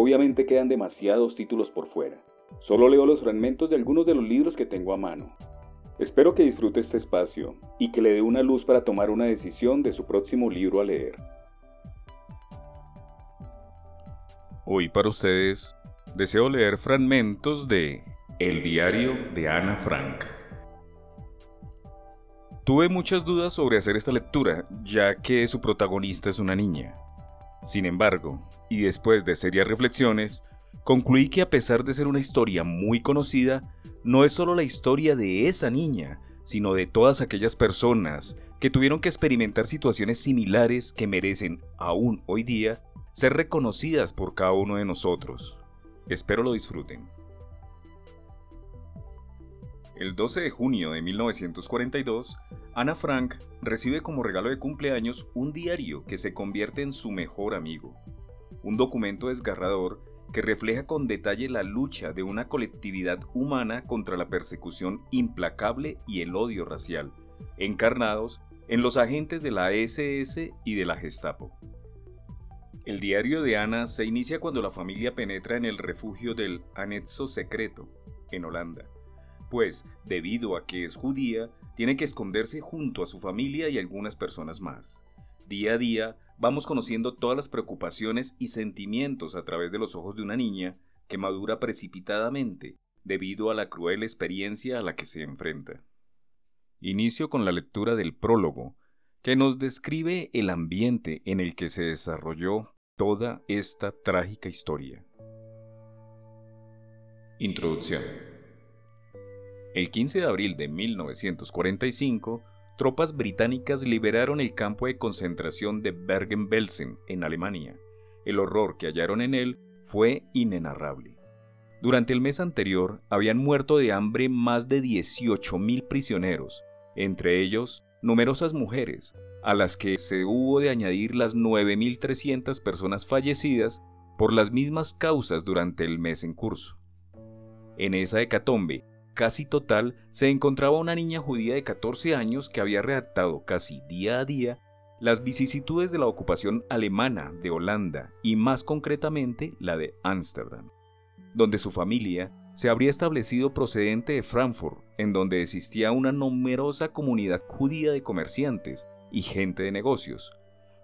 Obviamente quedan demasiados títulos por fuera. Solo leo los fragmentos de algunos de los libros que tengo a mano. Espero que disfrute este espacio y que le dé una luz para tomar una decisión de su próximo libro a leer. Hoy para ustedes deseo leer fragmentos de El diario de Ana Frank. Tuve muchas dudas sobre hacer esta lectura, ya que su protagonista es una niña. Sin embargo, y después de serias reflexiones, concluí que a pesar de ser una historia muy conocida, no es solo la historia de esa niña, sino de todas aquellas personas que tuvieron que experimentar situaciones similares que merecen, aún hoy día, ser reconocidas por cada uno de nosotros. Espero lo disfruten. El 12 de junio de 1942, Ana Frank recibe como regalo de cumpleaños un diario que se convierte en su mejor amigo. Un documento desgarrador que refleja con detalle la lucha de una colectividad humana contra la persecución implacable y el odio racial, encarnados en los agentes de la SS y de la Gestapo. El diario de Ana se inicia cuando la familia penetra en el refugio del Anexo Secreto, en Holanda pues, debido a que es judía, tiene que esconderse junto a su familia y algunas personas más. Día a día, vamos conociendo todas las preocupaciones y sentimientos a través de los ojos de una niña que madura precipitadamente debido a la cruel experiencia a la que se enfrenta. Inicio con la lectura del prólogo, que nos describe el ambiente en el que se desarrolló toda esta trágica historia. Introducción. El 15 de abril de 1945, tropas británicas liberaron el campo de concentración de Bergen-Belsen, en Alemania. El horror que hallaron en él fue inenarrable. Durante el mes anterior habían muerto de hambre más de 18.000 prisioneros, entre ellos numerosas mujeres, a las que se hubo de añadir las 9.300 personas fallecidas por las mismas causas durante el mes en curso. En esa hecatombe, casi total se encontraba una niña judía de 14 años que había redactado casi día a día las vicisitudes de la ocupación alemana de Holanda y más concretamente la de Ámsterdam, donde su familia se habría establecido procedente de Frankfurt, en donde existía una numerosa comunidad judía de comerciantes y gente de negocios.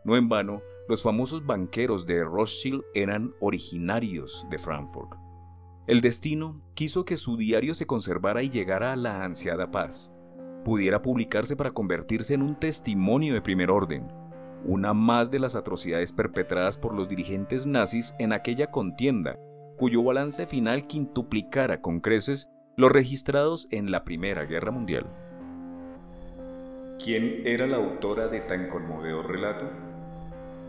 No en vano, los famosos banqueros de Rothschild eran originarios de Frankfurt. El destino quiso que su diario se conservara y llegara a la ansiada paz, pudiera publicarse para convertirse en un testimonio de primer orden, una más de las atrocidades perpetradas por los dirigentes nazis en aquella contienda, cuyo balance final quintuplicara con creces los registrados en la Primera Guerra Mundial. ¿Quién era la autora de tan conmovedor relato?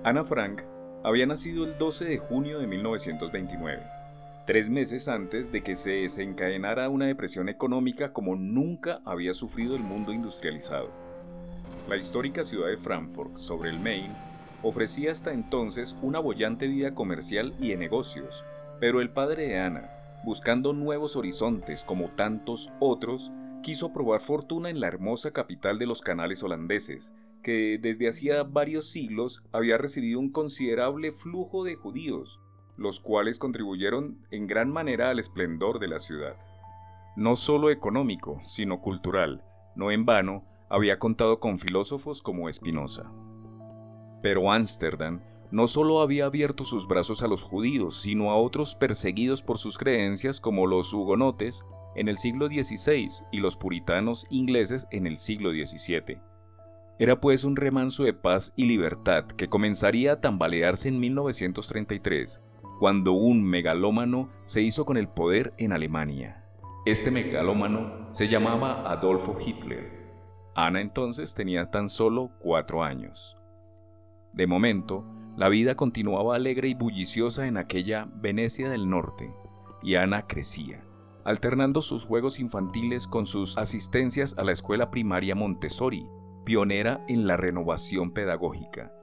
Ana Frank había nacido el 12 de junio de 1929 tres meses antes de que se desencadenara una depresión económica como nunca había sufrido el mundo industrializado. La histórica ciudad de Frankfurt, sobre el Main, ofrecía hasta entonces una bollante vida comercial y de negocios, pero el padre de Ana, buscando nuevos horizontes como tantos otros, quiso probar fortuna en la hermosa capital de los canales holandeses, que desde hacía varios siglos había recibido un considerable flujo de judíos, los cuales contribuyeron en gran manera al esplendor de la ciudad. No solo económico, sino cultural, no en vano, había contado con filósofos como Spinoza. Pero Ámsterdam no solo había abierto sus brazos a los judíos, sino a otros perseguidos por sus creencias como los hugonotes en el siglo XVI y los puritanos ingleses en el siglo XVII. Era pues un remanso de paz y libertad que comenzaría a tambalearse en 1933 cuando un megalómano se hizo con el poder en Alemania. Este megalómano se llamaba Adolfo Hitler. Ana entonces tenía tan solo cuatro años. De momento, La vida continuaba alegre y bulliciosa en aquella Venecia del Norte, y Ana crecía, alternando sus juegos infantiles con sus asistencias a la escuela primaria Montessori, pionera en la renovación pedagógica.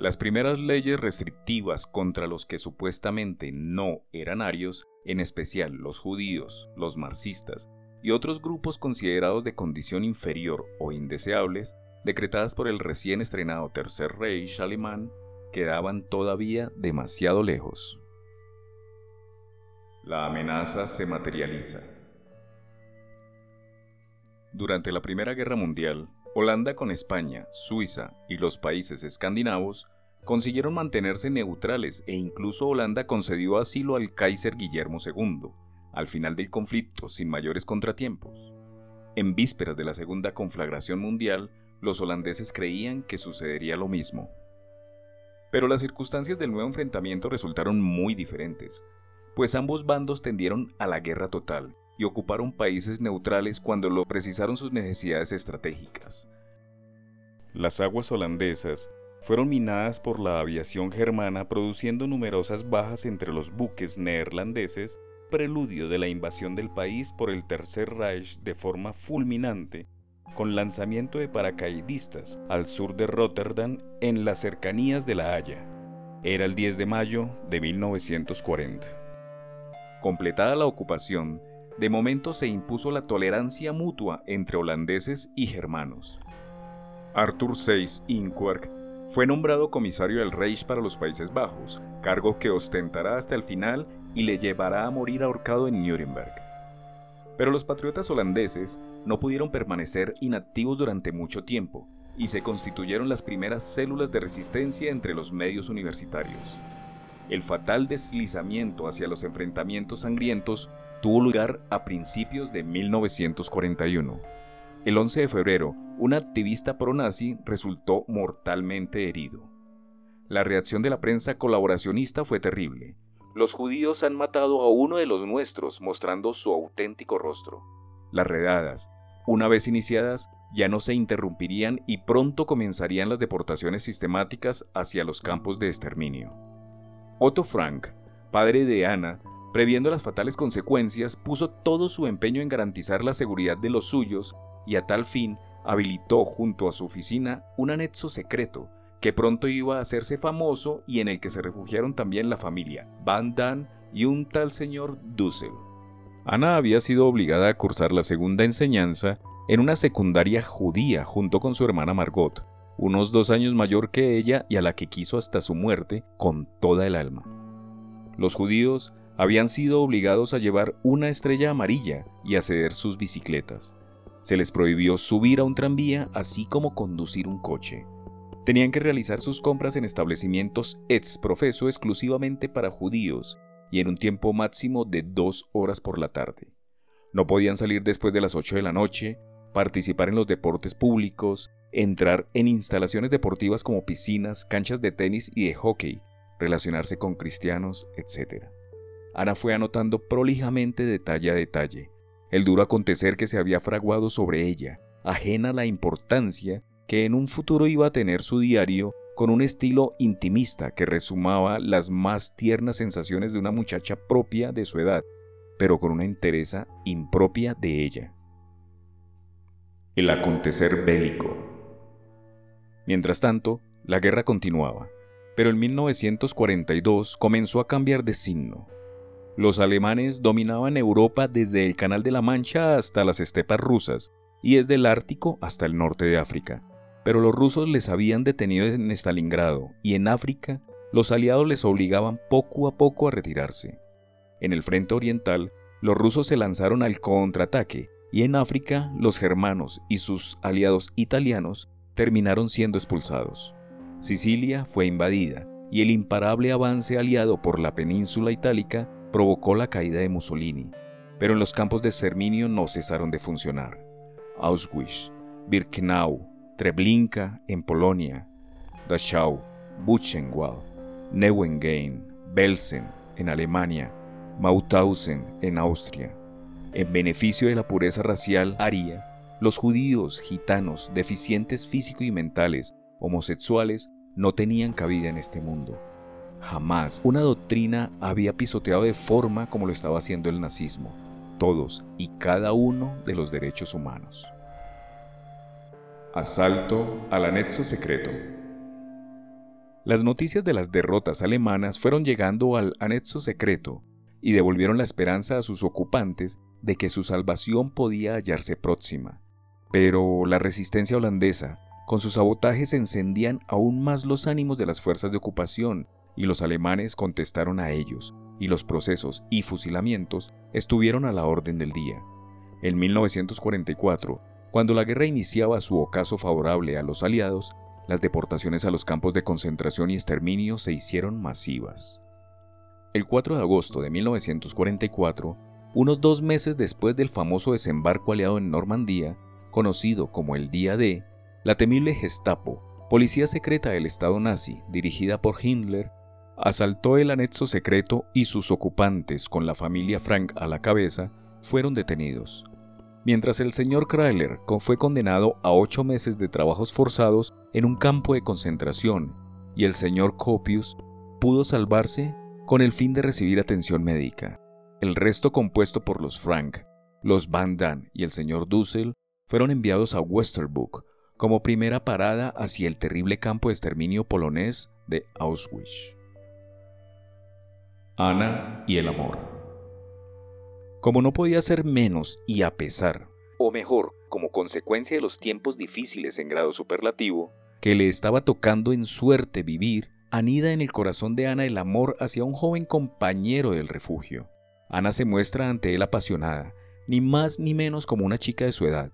Las primeras leyes restrictivas contra los que supuestamente no eran arios, en especial los judíos, los marxistas y otros grupos considerados de condición inferior o indeseables, decretadas por el recién estrenado Tercer Reich alemán, quedaban todavía demasiado lejos. La amenaza se materializa. Durante la Primera Guerra Mundial, Holanda con España, Suiza y los países escandinavos consiguieron mantenerse neutrales e incluso Holanda concedió asilo al Kaiser Guillermo II, al final del conflicto sin mayores contratiempos. En vísperas de la Segunda Conflagración Mundial, los holandeses creían que sucedería lo mismo. Pero las circunstancias del nuevo enfrentamiento resultaron muy diferentes, pues ambos bandos tendieron a la guerra total y ocuparon países neutrales cuando lo precisaron sus necesidades estratégicas. Las aguas holandesas fueron minadas por la aviación germana produciendo numerosas bajas entre los buques neerlandeses, preludio de la invasión del país por el Tercer Reich de forma fulminante, con lanzamiento de paracaidistas al sur de Rotterdam en las cercanías de La Haya. Era el 10 de mayo de 1940. Completada la ocupación, de momento se impuso la tolerancia mutua entre holandeses y germanos. Arthur Seyss Inquark fue nombrado comisario del Reich para los Países Bajos, cargo que ostentará hasta el final y le llevará a morir ahorcado en Nuremberg. Pero los patriotas holandeses no pudieron permanecer inactivos durante mucho tiempo y se constituyeron las primeras células de resistencia entre los medios universitarios. El fatal deslizamiento hacia los enfrentamientos sangrientos tuvo lugar a principios de 1941. El 11 de febrero, un activista pro-nazi resultó mortalmente herido. La reacción de la prensa colaboracionista fue terrible. Los judíos han matado a uno de los nuestros mostrando su auténtico rostro. Las redadas, una vez iniciadas, ya no se interrumpirían y pronto comenzarían las deportaciones sistemáticas hacia los campos de exterminio. Otto Frank, padre de Ana, previendo las fatales consecuencias, puso todo su empeño en garantizar la seguridad de los suyos y a tal fin habilitó junto a su oficina un anexo secreto que pronto iba a hacerse famoso y en el que se refugiaron también la familia Van Damme y un tal señor Dussel. Ana había sido obligada a cursar la segunda enseñanza en una secundaria judía junto con su hermana Margot, unos dos años mayor que ella y a la que quiso hasta su muerte con toda el alma. Los judíos habían sido obligados a llevar una estrella amarilla y a ceder sus bicicletas. Se les prohibió subir a un tranvía así como conducir un coche. Tenían que realizar sus compras en establecimientos ex profeso exclusivamente para judíos y en un tiempo máximo de dos horas por la tarde. No podían salir después de las 8 de la noche, participar en los deportes públicos, entrar en instalaciones deportivas como piscinas, canchas de tenis y de hockey, relacionarse con cristianos, etc. Ana fue anotando prolijamente detalle a detalle el duro acontecer que se había fraguado sobre ella, ajena a la importancia que en un futuro iba a tener su diario con un estilo intimista que resumaba las más tiernas sensaciones de una muchacha propia de su edad, pero con una entereza impropia de ella. El acontecer bélico. Mientras tanto, la guerra continuaba, pero en 1942 comenzó a cambiar de signo. Los alemanes dominaban Europa desde el Canal de la Mancha hasta las estepas rusas y desde el Ártico hasta el norte de África. Pero los rusos les habían detenido en Stalingrado y en África los aliados les obligaban poco a poco a retirarse. En el frente oriental, los rusos se lanzaron al contraataque y en África los germanos y sus aliados italianos terminaron siendo expulsados. Sicilia fue invadida y el imparable avance aliado por la península itálica provocó la caída de Mussolini, pero en los campos de exterminio no cesaron de funcionar. Auschwitz, Birkenau, Treblinka en Polonia, Dachau, Buchenwald, Neuengain, Belsen en Alemania, Mauthausen en Austria. En beneficio de la pureza racial aria, los judíos, gitanos, deficientes físico y mentales, homosexuales, no tenían cabida en este mundo. Jamás una doctrina había pisoteado de forma como lo estaba haciendo el nazismo, todos y cada uno de los derechos humanos. Asalto al anexo secreto. Las noticias de las derrotas alemanas fueron llegando al anexo secreto y devolvieron la esperanza a sus ocupantes de que su salvación podía hallarse próxima. Pero la resistencia holandesa, con sus sabotajes, encendían aún más los ánimos de las fuerzas de ocupación y los alemanes contestaron a ellos, y los procesos y fusilamientos estuvieron a la orden del día. En 1944, cuando la guerra iniciaba su ocaso favorable a los aliados, las deportaciones a los campos de concentración y exterminio se hicieron masivas. El 4 de agosto de 1944, unos dos meses después del famoso desembarco aliado en Normandía, conocido como el Día D, la temible Gestapo, policía secreta del Estado nazi dirigida por Himmler, asaltó el anexo secreto y sus ocupantes, con la familia Frank a la cabeza, fueron detenidos. Mientras el señor Krailer fue condenado a ocho meses de trabajos forzados en un campo de concentración y el señor Copius pudo salvarse con el fin de recibir atención médica. El resto compuesto por los Frank, los Van Damme y el señor Dussel fueron enviados a Westerbrook como primera parada hacia el terrible campo de exterminio polonés de Auschwitz. Ana y el amor. Como no podía ser menos y a pesar, o mejor, como consecuencia de los tiempos difíciles en grado superlativo, que le estaba tocando en suerte vivir, anida en el corazón de Ana el amor hacia un joven compañero del refugio. Ana se muestra ante él apasionada, ni más ni menos como una chica de su edad,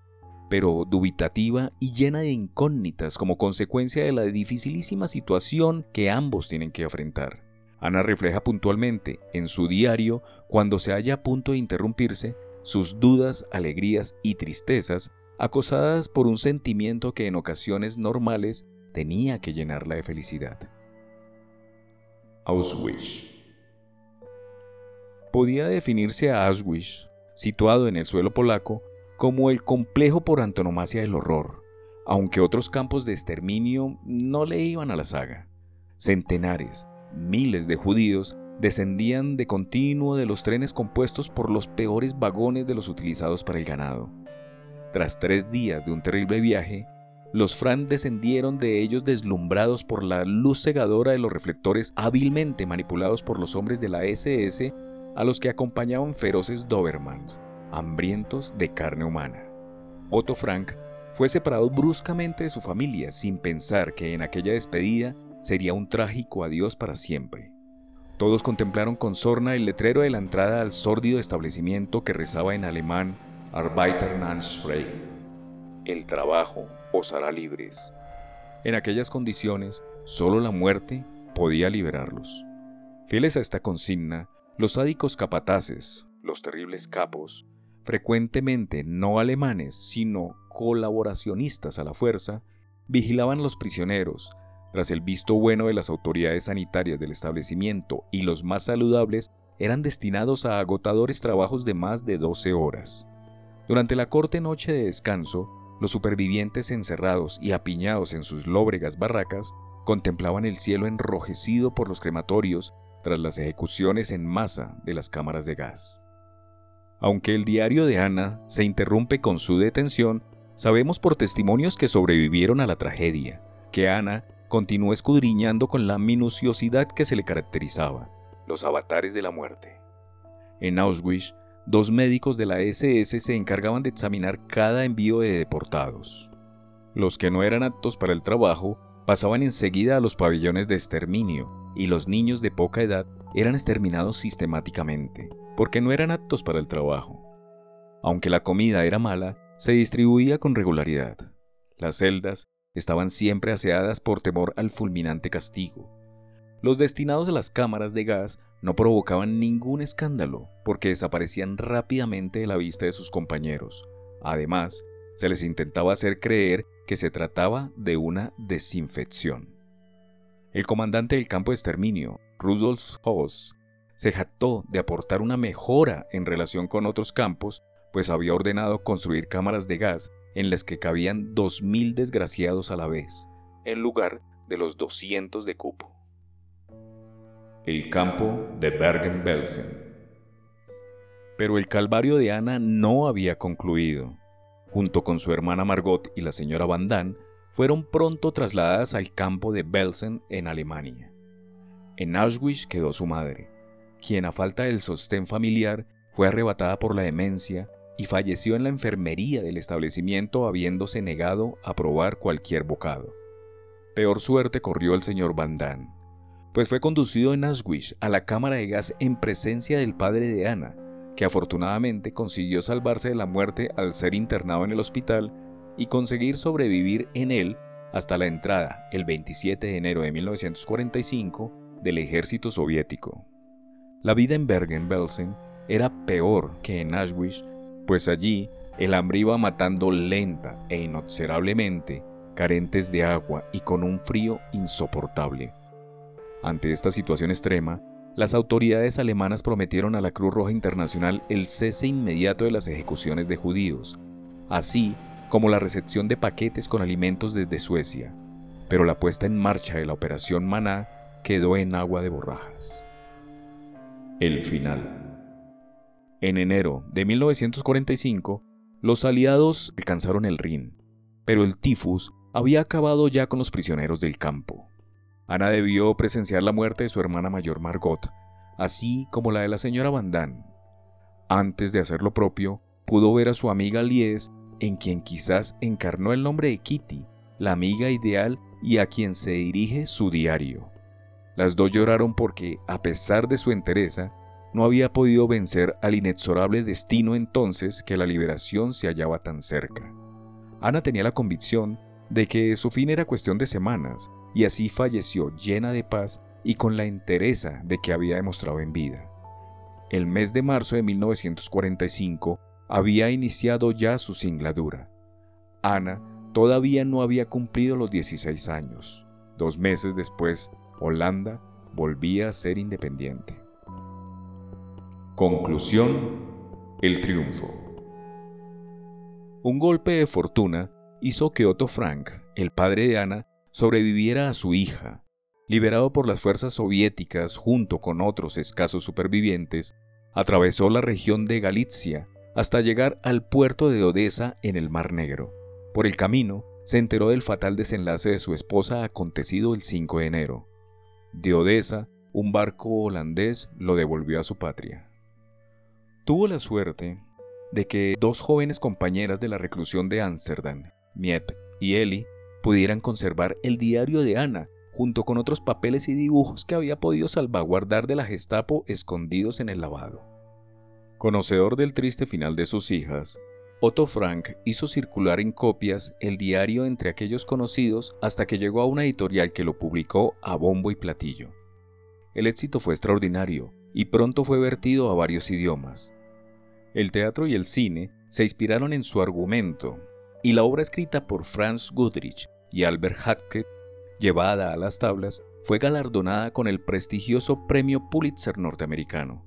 pero dubitativa y llena de incógnitas como consecuencia de la dificilísima situación que ambos tienen que enfrentar. Ana refleja puntualmente en su diario, cuando se halla a punto de interrumpirse, sus dudas, alegrías y tristezas, acosadas por un sentimiento que en ocasiones normales tenía que llenarla de felicidad. Auschwitz. Podía definirse a Auschwitz, situado en el suelo polaco, como el complejo por antonomasia del horror, aunque otros campos de exterminio no le iban a la saga. Centenares, miles de judíos descendían de continuo de los trenes compuestos por los peores vagones de los utilizados para el ganado. Tras tres días de un terrible viaje, los Fran descendieron de ellos deslumbrados por la luz cegadora de los reflectores hábilmente manipulados por los hombres de la SS a los que acompañaban feroces Dobermans, hambrientos de carne humana. Otto Frank fue separado bruscamente de su familia sin pensar que en aquella despedida sería un trágico adiós para siempre. Todos contemplaron con sorna el letrero de la entrada al sórdido establecimiento que rezaba en alemán Arbeiter. El trabajo os hará libres. En aquellas condiciones, solo la muerte podía liberarlos. Fieles a esta consigna, los sádicos capataces, los terribles capos, frecuentemente no alemanes, sino colaboracionistas a la fuerza, vigilaban los prisioneros, tras el visto bueno de las autoridades sanitarias del establecimiento y los más saludables eran destinados a agotadores trabajos de más de 12 horas. Durante la corte noche de descanso, los supervivientes encerrados y apiñados en sus lóbregas barracas contemplaban el cielo enrojecido por los crematorios tras las ejecuciones en masa de las cámaras de gas. Aunque el diario de Ana se interrumpe con su detención, sabemos por testimonios que sobrevivieron a la tragedia, que Ana continuó escudriñando con la minuciosidad que se le caracterizaba. Los avatares de la muerte. En Auschwitz, dos médicos de la SS se encargaban de examinar cada envío de deportados. Los que no eran aptos para el trabajo pasaban enseguida a los pabellones de exterminio y los niños de poca edad eran exterminados sistemáticamente, porque no eran aptos para el trabajo. Aunque la comida era mala, se distribuía con regularidad. Las celdas estaban siempre aseadas por temor al fulminante castigo. Los destinados a las cámaras de gas no provocaban ningún escándalo porque desaparecían rápidamente de la vista de sus compañeros. Además, se les intentaba hacer creer que se trataba de una desinfección. El comandante del campo de exterminio, Rudolf Hoss, se jactó de aportar una mejora en relación con otros campos, pues había ordenado construir cámaras de gas en las que cabían 2.000 desgraciados a la vez, en lugar de los 200 de cupo. El campo de Bergen-Belsen. Pero el calvario de Ana no había concluido. Junto con su hermana Margot y la señora Van Damme, fueron pronto trasladadas al campo de Belsen en Alemania. En Auschwitz quedó su madre, quien a falta del sostén familiar fue arrebatada por la demencia y falleció en la enfermería del establecimiento habiéndose negado a probar cualquier bocado. Peor suerte corrió el señor Van Damme, pues fue conducido en Auschwitz a la cámara de gas en presencia del padre de Ana, que afortunadamente consiguió salvarse de la muerte al ser internado en el hospital y conseguir sobrevivir en él hasta la entrada, el 27 de enero de 1945, del ejército soviético. La vida en Bergen-Belsen era peor que en Auschwitz, pues allí el hambre iba matando lenta e inobservablemente, carentes de agua y con un frío insoportable. Ante esta situación extrema, las autoridades alemanas prometieron a la Cruz Roja Internacional el cese inmediato de las ejecuciones de judíos, así como la recepción de paquetes con alimentos desde Suecia, pero la puesta en marcha de la Operación Maná quedó en agua de borrajas. El final. En enero de 1945, los aliados alcanzaron el Rin, pero el tifus había acabado ya con los prisioneros del campo. Ana debió presenciar la muerte de su hermana mayor Margot, así como la de la señora Van Damme. Antes de hacer lo propio, pudo ver a su amiga Lies, en quien quizás encarnó el nombre de Kitty, la amiga ideal y a quien se dirige su diario. Las dos lloraron porque, a pesar de su entereza, no había podido vencer al inexorable destino entonces que la liberación se hallaba tan cerca. Ana tenía la convicción de que su fin era cuestión de semanas y así falleció llena de paz y con la entereza de que había demostrado en vida. El mes de marzo de 1945 había iniciado ya su singladura. Ana todavía no había cumplido los 16 años. Dos meses después, Holanda volvía a ser independiente. Conclusión. El triunfo. Un golpe de fortuna hizo que Otto Frank, el padre de Ana, sobreviviera a su hija. Liberado por las fuerzas soviéticas junto con otros escasos supervivientes, atravesó la región de Galicia hasta llegar al puerto de Odessa en el Mar Negro. Por el camino, se enteró del fatal desenlace de su esposa acontecido el 5 de enero. De Odessa, un barco holandés lo devolvió a su patria. Tuvo la suerte de que dos jóvenes compañeras de la reclusión de Ámsterdam, Miep y Eli, pudieran conservar el diario de Ana, junto con otros papeles y dibujos que había podido salvaguardar de la Gestapo escondidos en el lavado. Conocedor del triste final de sus hijas, Otto Frank hizo circular en copias el diario entre aquellos conocidos hasta que llegó a una editorial que lo publicó a bombo y platillo. El éxito fue extraordinario y pronto fue vertido a varios idiomas. El teatro y el cine se inspiraron en su argumento, y la obra escrita por Franz Goodrich y Albert Hackett, llevada a las tablas, fue galardonada con el prestigioso Premio Pulitzer norteamericano.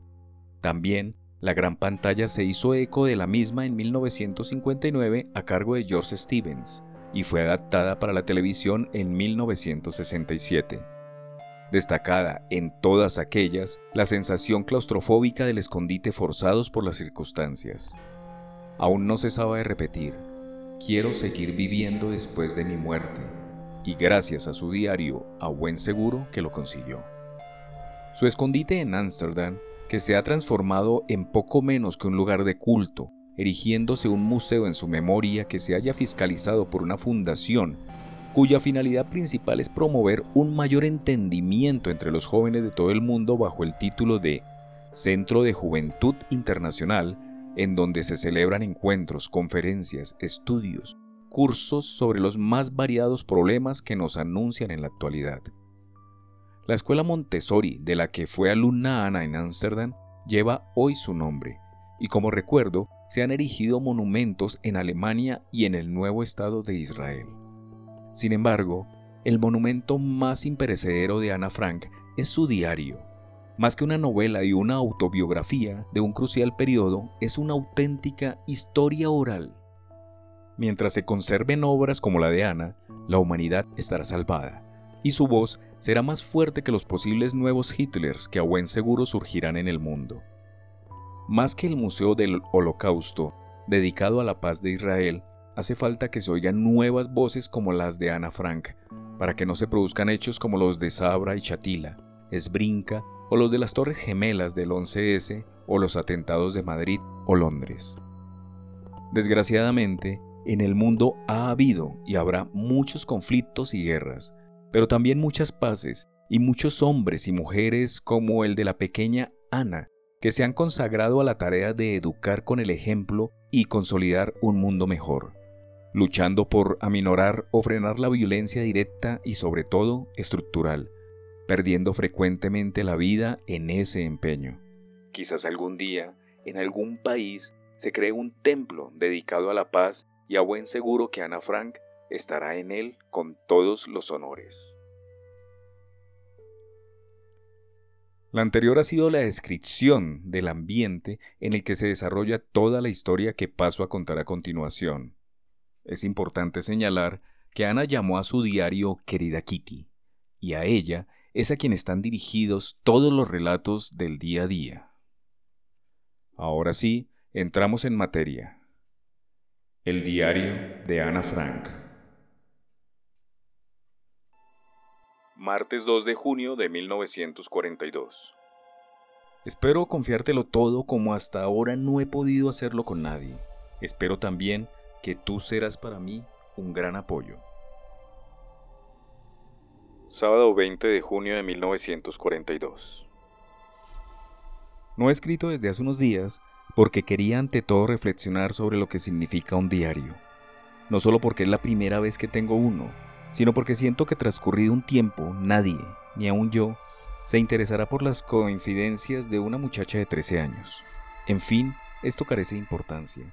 También, la gran pantalla se hizo eco de la misma en 1959 a cargo de George Stevens y fue adaptada para la televisión en 1967. Destacada en todas aquellas la sensación claustrofóbica del escondite forzados por las circunstancias. Aún no cesaba de repetir, quiero seguir viviendo después de mi muerte, y gracias a su diario, a buen seguro que lo consiguió. Su escondite en Ámsterdam, que se ha transformado en poco menos que un lugar de culto, erigiéndose un museo en su memoria que se haya fiscalizado por una fundación cuya finalidad principal es promover un mayor entendimiento entre los jóvenes de todo el mundo bajo el título de Centro de Juventud Internacional en donde se celebran encuentros, conferencias, estudios, cursos sobre los más variados problemas que nos anuncian en la actualidad. La escuela Montessori, de la que fue alumna Ana en Ámsterdam, lleva hoy su nombre, y como recuerdo, se han erigido monumentos en Alemania y en el nuevo Estado de Israel. Sin embargo, el monumento más imperecedero de Ana Frank es su diario, más que una novela y una autobiografía de un crucial periodo, es una auténtica historia oral. Mientras se conserven obras como la de Ana, la humanidad estará salvada, y su voz será más fuerte que los posibles nuevos Hitlers que a buen seguro surgirán en el mundo. Más que el Museo del Holocausto, dedicado a la paz de Israel, hace falta que se oigan nuevas voces como las de Ana Frank, para que no se produzcan hechos como los de Sabra y Chatila, Esbrinca o los de las Torres Gemelas del 11S o los atentados de Madrid o Londres. Desgraciadamente, en el mundo ha habido y habrá muchos conflictos y guerras, pero también muchas paces y muchos hombres y mujeres como el de la pequeña Ana, que se han consagrado a la tarea de educar con el ejemplo y consolidar un mundo mejor, luchando por aminorar o frenar la violencia directa y sobre todo estructural, perdiendo frecuentemente la vida en ese empeño. Quizás algún día, en algún país, se cree un templo dedicado a la paz y a buen seguro que Ana Frank estará en él con todos los honores. La anterior ha sido la descripción del ambiente en el que se desarrolla toda la historia que paso a contar a continuación. Es importante señalar que Ana llamó a su diario Querida Kitty, y a ella es a quien están dirigidos todos los relatos del día a día. Ahora sí, entramos en materia. El diario de Ana Frank. Martes 2 de junio de 1942. Espero confiártelo todo como hasta ahora no he podido hacerlo con nadie. Espero también que tú serás para mí un gran apoyo. Sábado 20 de junio de 1942. No he escrito desde hace unos días porque quería ante todo reflexionar sobre lo que significa un diario. No solo porque es la primera vez que tengo uno, sino porque siento que transcurrido un tiempo nadie, ni aun yo, se interesará por las coincidencias de una muchacha de 13 años. En fin, esto carece de importancia.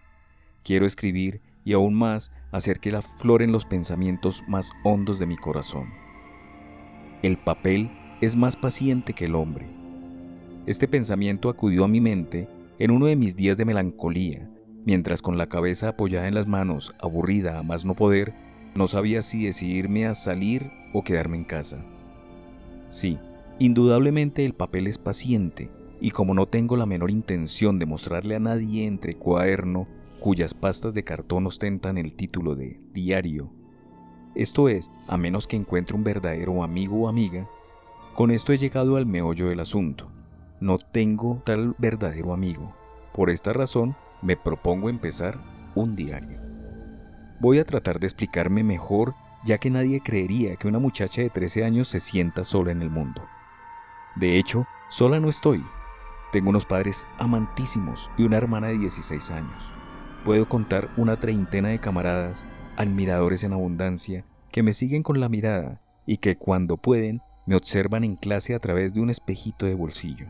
Quiero escribir y aún más hacer que la floren los pensamientos más hondos de mi corazón. El papel es más paciente que el hombre. Este pensamiento acudió a mi mente en uno de mis días de melancolía, mientras con la cabeza apoyada en las manos, aburrida a más no poder, no sabía si decidirme a salir o quedarme en casa. Sí, indudablemente el papel es paciente, y como no tengo la menor intención de mostrarle a nadie entre cuaderno cuyas pastas de cartón ostentan el título de diario, esto es, a menos que encuentre un verdadero amigo o amiga, con esto he llegado al meollo del asunto. No tengo tal verdadero amigo. Por esta razón, me propongo empezar un diario. Voy a tratar de explicarme mejor ya que nadie creería que una muchacha de 13 años se sienta sola en el mundo. De hecho, sola no estoy. Tengo unos padres amantísimos y una hermana de 16 años. Puedo contar una treintena de camaradas, admiradores en abundancia, que me siguen con la mirada y que cuando pueden me observan en clase a través de un espejito de bolsillo.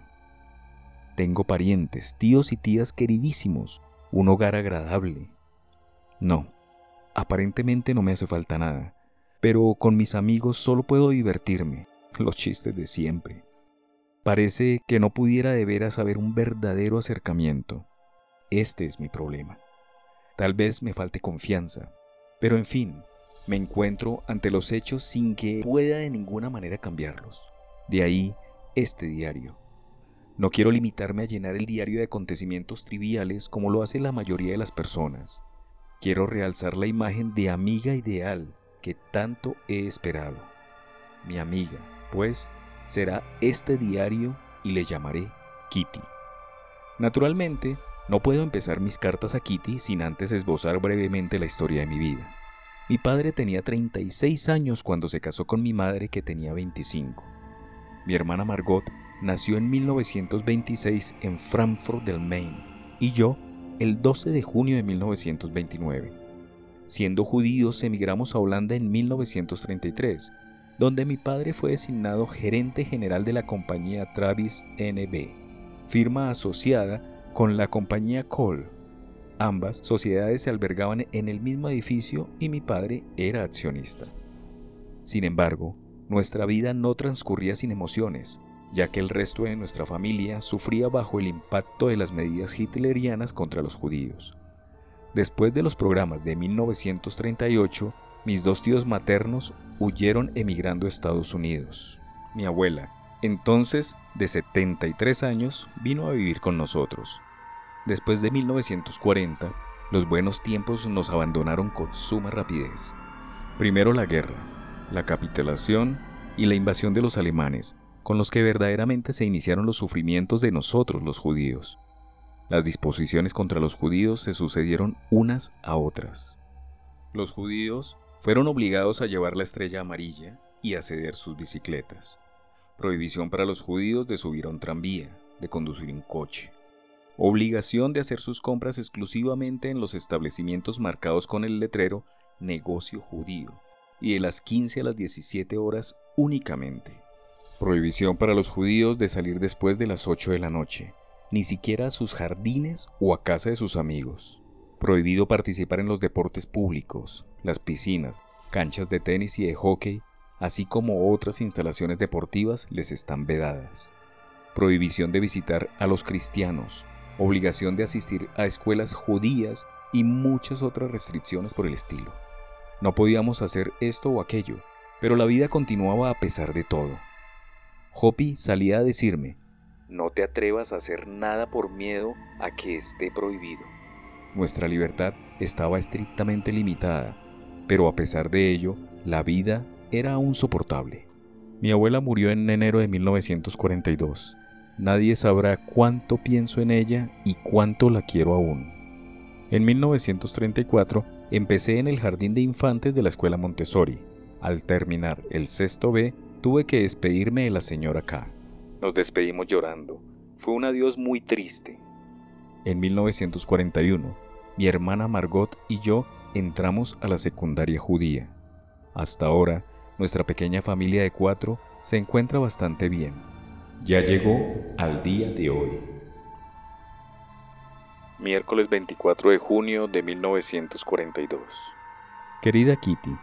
Tengo parientes, tíos y tías queridísimos, un hogar agradable. No, aparentemente no me hace falta nada, pero con mis amigos solo puedo divertirme, los chistes de siempre. Parece que no pudiera de veras haber un verdadero acercamiento. Este es mi problema. Tal vez me falte confianza, pero en fin, me encuentro ante los hechos sin que pueda de ninguna manera cambiarlos. De ahí este diario no quiero limitarme a llenar el diario de acontecimientos triviales como lo hace la mayoría de las personas. Quiero realzar la imagen de amiga ideal que tanto he esperado. Mi amiga, pues, será este diario y le llamaré Kitty. Naturalmente, no puedo empezar mis cartas a Kitty sin antes esbozar brevemente la historia de mi vida. Mi padre tenía 36 años cuando se casó con mi madre que tenía 25. Mi hermana Margot nació en 1926 en Frankfurt del Main y yo el 12 de junio de 1929. Siendo judíos emigramos a Holanda en 1933, donde mi padre fue designado gerente general de la compañía Travis NB, firma asociada con la compañía Kohl. Ambas sociedades se albergaban en el mismo edificio y mi padre era accionista. Sin embargo, nuestra vida no transcurría sin emociones, ya que el resto de nuestra familia sufría bajo el impacto de las medidas hitlerianas contra los judíos. Después de los programas de 1938, mis dos tíos maternos huyeron emigrando a Estados Unidos. Mi abuela, entonces de 73 años, vino a vivir con nosotros. Después de 1940, los buenos tiempos nos abandonaron con suma rapidez. Primero la guerra, la capitulación y la invasión de los alemanes, con los que verdaderamente se iniciaron los sufrimientos de nosotros los judíos. Las disposiciones contra los judíos se sucedieron unas a otras. Los judíos fueron obligados a llevar la estrella amarilla y a ceder sus bicicletas. Prohibición para los judíos de subir a un tranvía, de conducir un coche. Obligación de hacer sus compras exclusivamente en los establecimientos marcados con el letrero negocio judío y de las 15 a las 17 horas únicamente. Prohibición para los judíos de salir después de las 8 de la noche, ni siquiera a sus jardines o a casa de sus amigos. Prohibido participar en los deportes públicos, las piscinas, canchas de tenis y de hockey, así como otras instalaciones deportivas les están vedadas. Prohibición de visitar a los cristianos, obligación de asistir a escuelas judías y muchas otras restricciones por el estilo. No podíamos hacer esto o aquello, pero la vida continuaba a pesar de todo. Hopi salía a decirme, no te atrevas a hacer nada por miedo a que esté prohibido. Nuestra libertad estaba estrictamente limitada, pero a pesar de ello, la vida era aún soportable. Mi abuela murió en enero de 1942. Nadie sabrá cuánto pienso en ella y cuánto la quiero aún. En 1934 empecé en el jardín de infantes de la escuela Montessori. Al terminar el sexto B, tuve que despedirme de la señora K. Nos despedimos llorando. Fue un adiós muy triste. En 1941, mi hermana Margot y yo entramos a la secundaria judía. Hasta ahora, nuestra pequeña familia de cuatro se encuentra bastante bien. Ya llegó al día de hoy. Miércoles 24 de junio de 1942. Querida Kitty,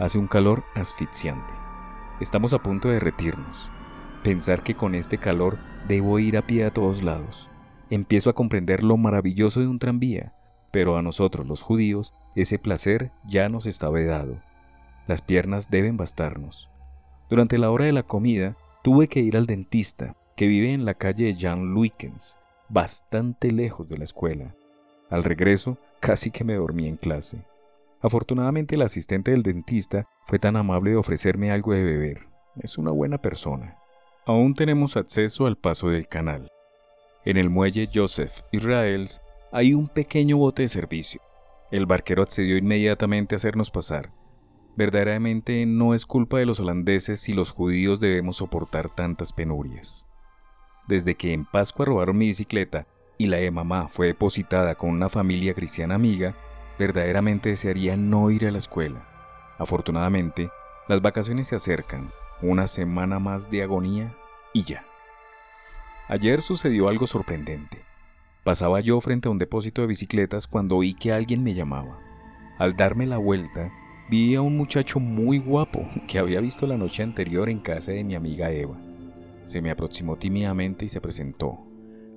hace un calor asfixiante. Estamos a punto de derretirnos. Pensar que con este calor debo ir a pie a todos lados. Empiezo a comprender lo maravilloso de un tranvía, pero a nosotros los judíos ese placer ya nos está vedado. Las piernas deben bastarnos. Durante la hora de la comida tuve que ir al dentista, que vive en la calle Jan Luikens, bastante lejos de la escuela. Al regreso casi que me dormí en clase. Afortunadamente el asistente del dentista fue tan amable de ofrecerme algo de beber. Es una buena persona aún tenemos acceso al paso del canal. En el muelle Joseph Israels hay un pequeño bote de servicio. El barquero accedió inmediatamente a hacernos pasar. Verdaderamente no es culpa de los holandeses si los judíos debemos soportar tantas penurias. Desde que en Pascua robaron mi bicicleta y la de mamá fue depositada con una familia cristiana amiga, verdaderamente desearía no ir a la escuela. Afortunadamente, las vacaciones se acercan una semana más de agonía y ya. Ayer sucedió algo sorprendente. Pasaba yo frente a un depósito de bicicletas cuando oí que alguien me llamaba. Al darme la vuelta, vi a un muchacho muy guapo que había visto la noche anterior en casa de mi amiga Eva. Se me aproximó tímidamente y se presentó.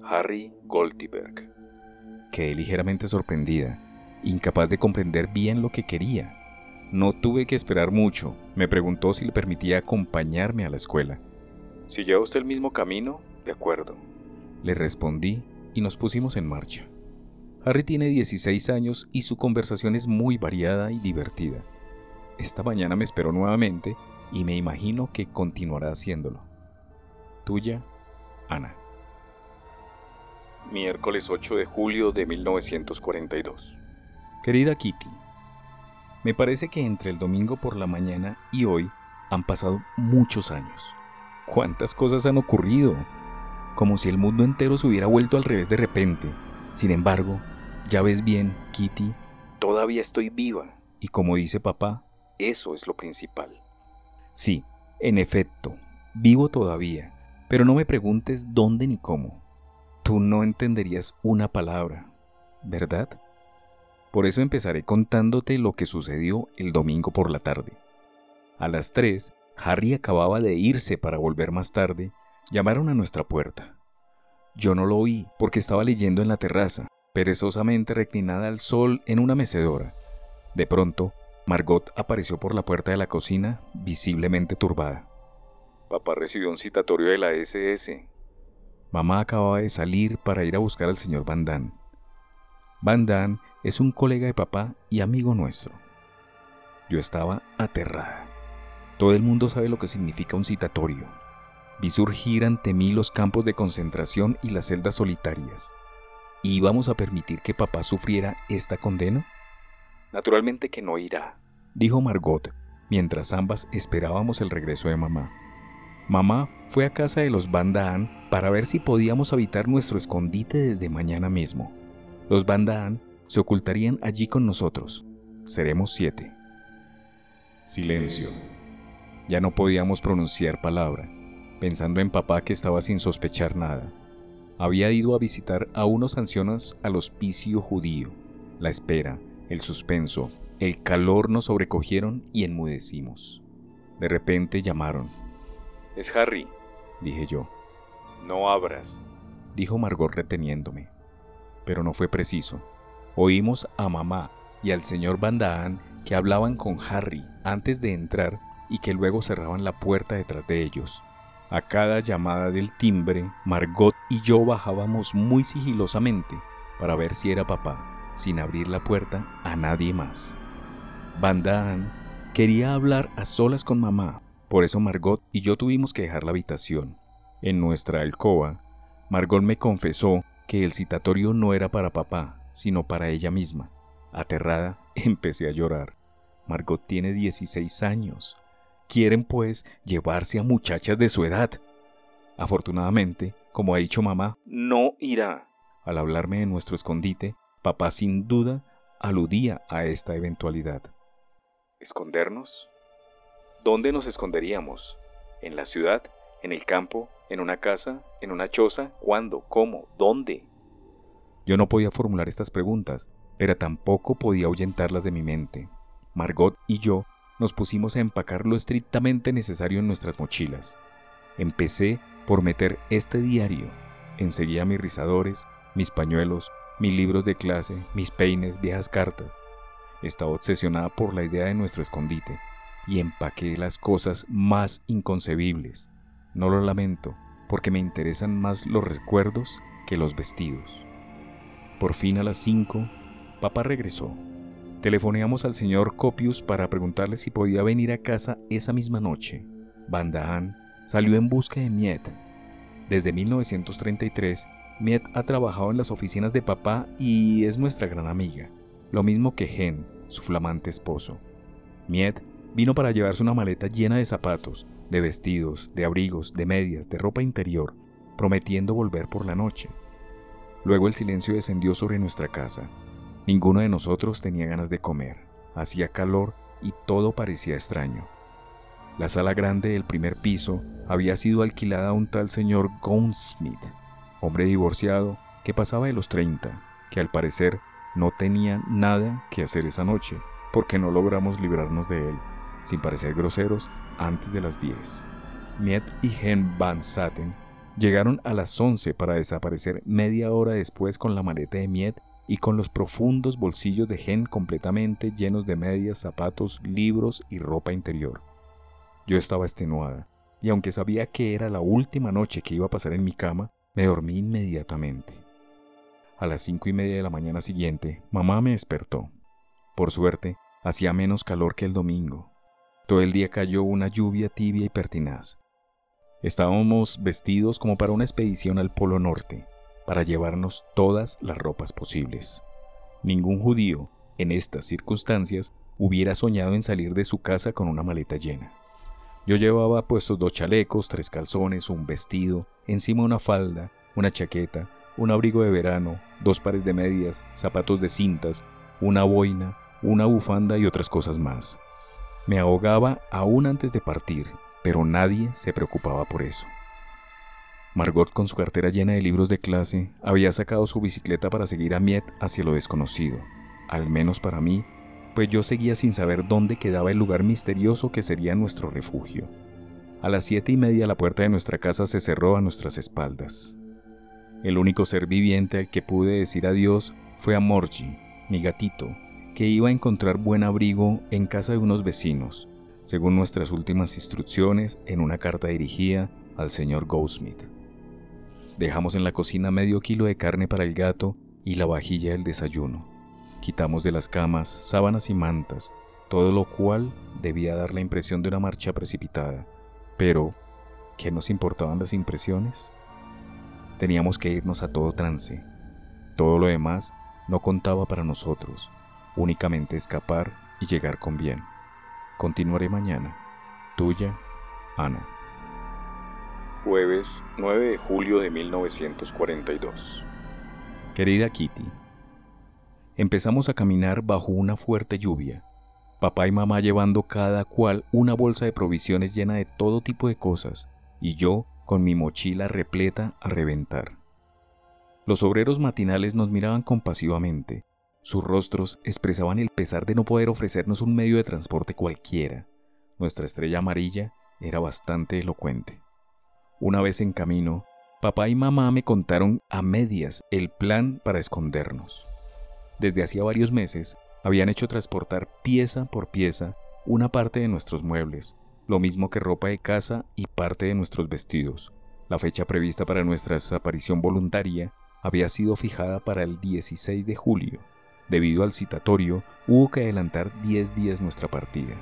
Harry Goltiberg. Quedé ligeramente sorprendida, incapaz de comprender bien lo que quería. No tuve que esperar mucho. Me preguntó si le permitía acompañarme a la escuela. Si lleva usted el mismo camino, de acuerdo. Le respondí y nos pusimos en marcha. Harry tiene 16 años y su conversación es muy variada y divertida. Esta mañana me esperó nuevamente y me imagino que continuará haciéndolo. Tuya, Ana. Miércoles 8 de julio de 1942. Querida Kitty, me parece que entre el domingo por la mañana y hoy han pasado muchos años. ¿Cuántas cosas han ocurrido? Como si el mundo entero se hubiera vuelto al revés de repente. Sin embargo, ya ves bien, Kitty, todavía estoy viva. Y como dice papá, eso es lo principal. Sí, en efecto, vivo todavía, pero no me preguntes dónde ni cómo. Tú no entenderías una palabra, ¿verdad? Por eso empezaré contándote lo que sucedió el domingo por la tarde. A las 3, Harry acababa de irse para volver más tarde. Llamaron a nuestra puerta. Yo no lo oí porque estaba leyendo en la terraza, perezosamente reclinada al sol en una mecedora. De pronto, Margot apareció por la puerta de la cocina, visiblemente turbada. Papá recibió un citatorio de la SS. Mamá acababa de salir para ir a buscar al señor Van Damme. Van Damme es un colega de papá y amigo nuestro. Yo estaba aterrada. Todo el mundo sabe lo que significa un citatorio. Vi surgir ante mí los campos de concentración y las celdas solitarias. ¿Íbamos a permitir que papá sufriera esta condena? Naturalmente que no irá, dijo Margot, mientras ambas esperábamos el regreso de mamá. Mamá fue a casa de los Bandaan para ver si podíamos habitar nuestro escondite desde mañana mismo. Los Bandaan se ocultarían allí con nosotros. Seremos siete. Silencio. Ya no podíamos pronunciar palabra, pensando en papá que estaba sin sospechar nada. Había ido a visitar a unos ancianos al hospicio judío. La espera, el suspenso, el calor nos sobrecogieron y enmudecimos. De repente llamaron. Es Harry, dije yo. No abras, dijo Margot reteniéndome. Pero no fue preciso. Oímos a mamá y al señor Bandaan que hablaban con Harry antes de entrar y que luego cerraban la puerta detrás de ellos. A cada llamada del timbre, Margot y yo bajábamos muy sigilosamente para ver si era papá sin abrir la puerta a nadie más. Van quería hablar a solas con mamá, por eso Margot y yo tuvimos que dejar la habitación. En nuestra alcoba, Margot me confesó que el citatorio no era para papá, sino para ella misma. Aterrada, empecé a llorar. Margot tiene 16 años. Quieren, pues, llevarse a muchachas de su edad. Afortunadamente, como ha dicho mamá, no irá. Al hablarme de nuestro escondite, Papá sin duda aludía a esta eventualidad. ¿Escondernos? ¿Dónde nos esconderíamos? ¿En la ciudad? ¿En el campo? ¿En una casa? ¿En una choza? ¿Cuándo? ¿Cómo? ¿Dónde? Yo no podía formular estas preguntas, pero tampoco podía ahuyentarlas de mi mente. Margot y yo nos pusimos a empacar lo estrictamente necesario en nuestras mochilas. Empecé por meter este diario. Enseguida mis rizadores, mis pañuelos, mis libros de clase, mis peines, viejas cartas. Estaba obsesionada por la idea de nuestro escondite y empaqué las cosas más inconcebibles. No lo lamento, porque me interesan más los recuerdos que los vestidos. Por fin a las cinco, papá regresó. Telefoneamos al señor Copius para preguntarle si podía venir a casa esa misma noche. Van salió en busca de Miet. Desde 1933 Miet ha trabajado en las oficinas de papá y es nuestra gran amiga, lo mismo que Gen, su flamante esposo. Miet vino para llevarse una maleta llena de zapatos, de vestidos, de abrigos, de medias, de ropa interior, prometiendo volver por la noche. Luego el silencio descendió sobre nuestra casa. Ninguno de nosotros tenía ganas de comer, hacía calor y todo parecía extraño. La sala grande del primer piso había sido alquilada a un tal señor Goldsmith, hombre divorciado que pasaba de los 30, que al parecer no tenía nada que hacer esa noche, porque no logramos librarnos de él, sin parecer groseros, antes de las 10. Miet y Hen Van Saten llegaron a las 11 para desaparecer media hora después con la maleta de Miet y con los profundos bolsillos de Gen completamente llenos de medias, zapatos, libros y ropa interior. Yo estaba extenuada, y aunque sabía que era la última noche que iba a pasar en mi cama, me dormí inmediatamente. A las cinco y media de la mañana siguiente, mamá me despertó. Por suerte, hacía menos calor que el domingo. Todo el día cayó una lluvia tibia y pertinaz. Estábamos vestidos como para una expedición al Polo Norte, para llevarnos todas las ropas posibles. Ningún judío, en estas circunstancias, hubiera soñado en salir de su casa con una maleta llena. Yo llevaba puestos dos chalecos, tres calzones, un vestido, encima una falda, una chaqueta, un abrigo de verano, dos pares de medias, zapatos de cintas, una boina, una bufanda y otras cosas más. Me ahogaba aún antes de partir, pero nadie se preocupaba por eso. Margot, con su cartera llena de libros de clase, había sacado su bicicleta para seguir a Miet hacia lo desconocido. Al menos para mí, pues yo seguía sin saber dónde quedaba el lugar misterioso que sería nuestro refugio. A las siete y media la puerta de nuestra casa se cerró a nuestras espaldas. El único ser viviente al que pude decir adiós fue a Morgi, mi gatito, que iba a encontrar buen abrigo en casa de unos vecinos, según nuestras últimas instrucciones en una carta dirigida al señor Goldsmith. Dejamos en la cocina medio kilo de carne para el gato y la vajilla del desayuno. Quitamos de las camas sábanas y mantas, todo lo cual debía dar la impresión de una marcha precipitada. Pero, ¿qué nos importaban las impresiones? Teníamos que irnos a todo trance. Todo lo demás no contaba para nosotros, únicamente escapar y llegar con bien. Continuaré mañana. Tuya, Ana. Jueves 9 de julio de 1942. Querida Kitty, empezamos a caminar bajo una fuerte lluvia, papá y mamá llevando cada cual una bolsa de provisiones llena de todo tipo de cosas, y yo con mi mochila repleta a reventar. Los obreros matinales nos miraban compasivamente, sus rostros expresaban el pesar de no poder ofrecernos un medio de transporte cualquiera. Nuestra estrella amarilla era bastante elocuente. Una vez en camino, papá y mamá me contaron a medias el plan para escondernos. Desde hacía varios meses habían hecho transportar pieza por pieza una parte de nuestros muebles, lo mismo que ropa de casa y parte de nuestros vestidos. La fecha prevista para nuestra desaparición voluntaria había sido fijada para el 16 de julio. Debido al citatorio, hubo que adelantar 10 días nuestra partida,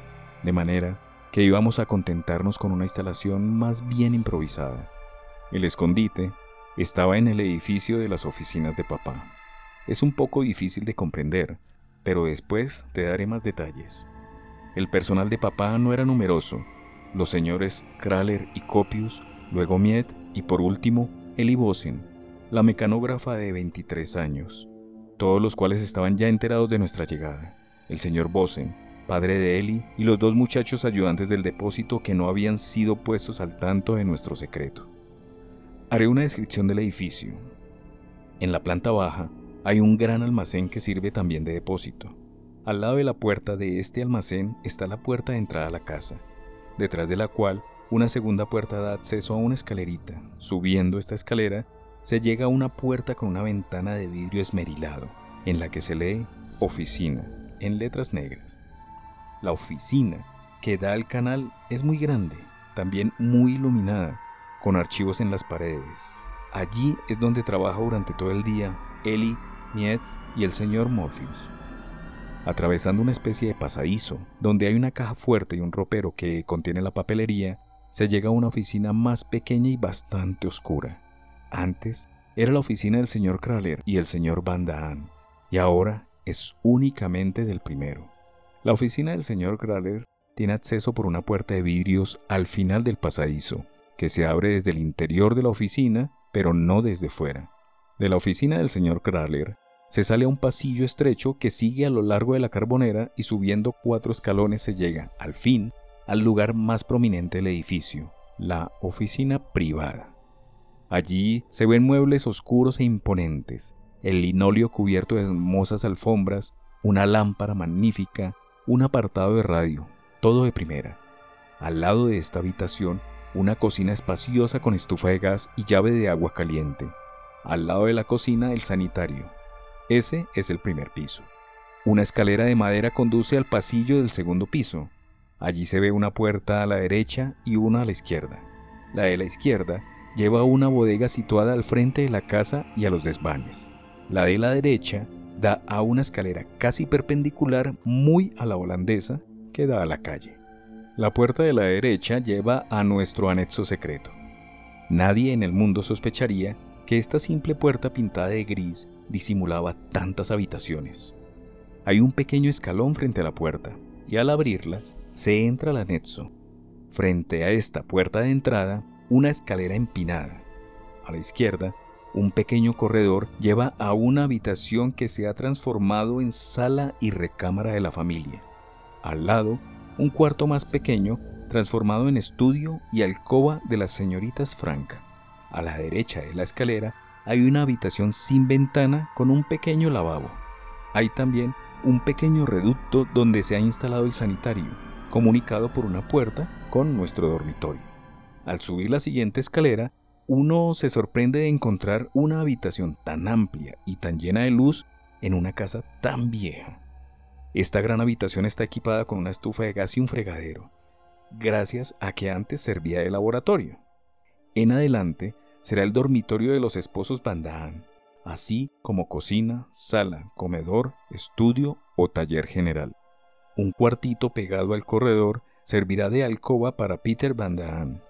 de manera que íbamos a contentarnos con una instalación más bien improvisada. El escondite estaba en el edificio de las oficinas de papá. Es un poco difícil de comprender, pero después te daré más detalles. El personal de papá no era numeroso. Los señores Kraler y Copius, luego Miet y por último Eli Bosen, la mecanógrafa de 23 años, todos los cuales estaban ya enterados de nuestra llegada. El señor Bosen, padre de Eli, y los dos muchachos ayudantes del depósito que no habían sido puestos al tanto de nuestro secreto. Haré una descripción del edificio. En la planta baja hay un gran almacén que sirve también de depósito. Al lado de la puerta de este almacén está la puerta de entrada a la casa, detrás de la cual una segunda puerta da acceso a una escalerita. Subiendo esta escalera se llega a una puerta con una ventana de vidrio esmerilado, en la que se lee Oficina, en letras negras. La oficina que da al canal es muy grande, también muy iluminada, con archivos en las paredes. Allí es donde trabaja durante todo el día Eli Niet y el señor Morpheus. Atravesando una especie de pasadizo, donde hay una caja fuerte y un ropero que contiene la papelería, se llega a una oficina más pequeña y bastante oscura. Antes era la oficina del señor Kraler y el señor Van Daan, y ahora es únicamente del primero. La oficina del señor Kraler tiene acceso por una puerta de vidrios al final del pasadizo, que se abre desde el interior de la oficina, pero no desde fuera. De la oficina del señor Kraler se sale a un pasillo estrecho que sigue a lo largo de la carbonera y subiendo cuatro escalones se llega, al fin, al lugar más prominente del edificio, la oficina privada. Allí se ven muebles oscuros e imponentes, el linóleo cubierto de hermosas alfombras, una lámpara magnífica, un apartado de radio, todo de primera. Al lado de esta habitación, una cocina espaciosa con estufa de gas y llave de agua caliente. Al lado de la cocina, el sanitario, ese es el primer piso. Una escalera de madera conduce al pasillo del segundo piso. Allí se ve una puerta a la derecha y una a la izquierda. La de la izquierda lleva a una bodega situada al frente de la casa y a los desvanes. La de la derecha da a una escalera casi perpendicular muy a la holandesa que da a la calle. La puerta de la derecha lleva a nuestro anexo secreto. Nadie en el mundo sospecharía esta simple puerta pintada de gris disimulaba tantas habitaciones. Hay un pequeño escalón frente a la puerta, y al abrirla se entra al anexo. Frente a esta puerta de entrada, una escalera empinada. A la izquierda, un pequeño corredor lleva a una habitación que se ha transformado en sala y recámara de la familia. Al lado, un cuarto más pequeño transformado en estudio y alcoba de las señoritas Frank. A la derecha de la escalera hay una habitación sin ventana con un pequeño lavabo. Hay también un pequeño reducto donde se ha instalado el sanitario, comunicado por una puerta con nuestro dormitorio. Al subir la siguiente escalera, uno se sorprende de encontrar una habitación tan amplia y tan llena de luz en una casa tan vieja. Esta gran habitación está equipada con una estufa de gas y un fregadero, gracias a que antes servía de laboratorio. En adelante será el dormitorio de los esposos Bandaan, así como cocina, sala, comedor, estudio o taller general. Un cuartito pegado al corredor servirá de alcoba para Peter Bandaan.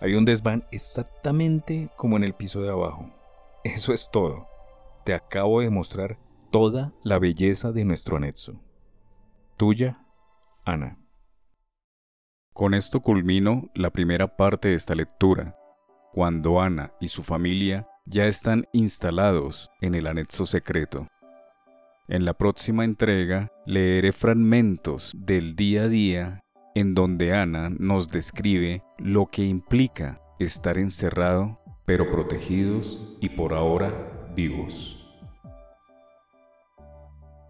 Hay un desván exactamente como en el piso de abajo. Eso es todo. Te acabo de mostrar toda la belleza de nuestro anexo. Tuya, Ana. Con esto culmino la primera parte de esta lectura, cuando Ana y su familia ya están instalados en el anexo secreto. En la próxima entrega leeré fragmentos del día a día en donde Ana nos describe lo que implica estar encerrado, pero protegidos y por ahora vivos.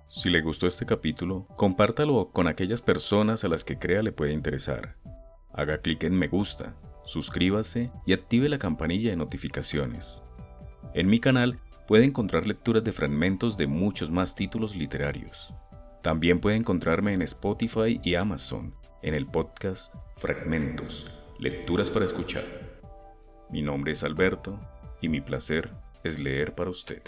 Si le gustó este capítulo, compártalo con aquellas personas a las que crea le puede interesar. Haga clic en me gusta, suscríbase y active la campanilla de notificaciones. En mi canal puede encontrar lecturas de fragmentos de muchos más títulos literarios. También puede encontrarme en Spotify y Amazon, en el podcast Fragmentos, Lecturas para Escuchar. Mi nombre es Alberto y mi placer es leer para usted.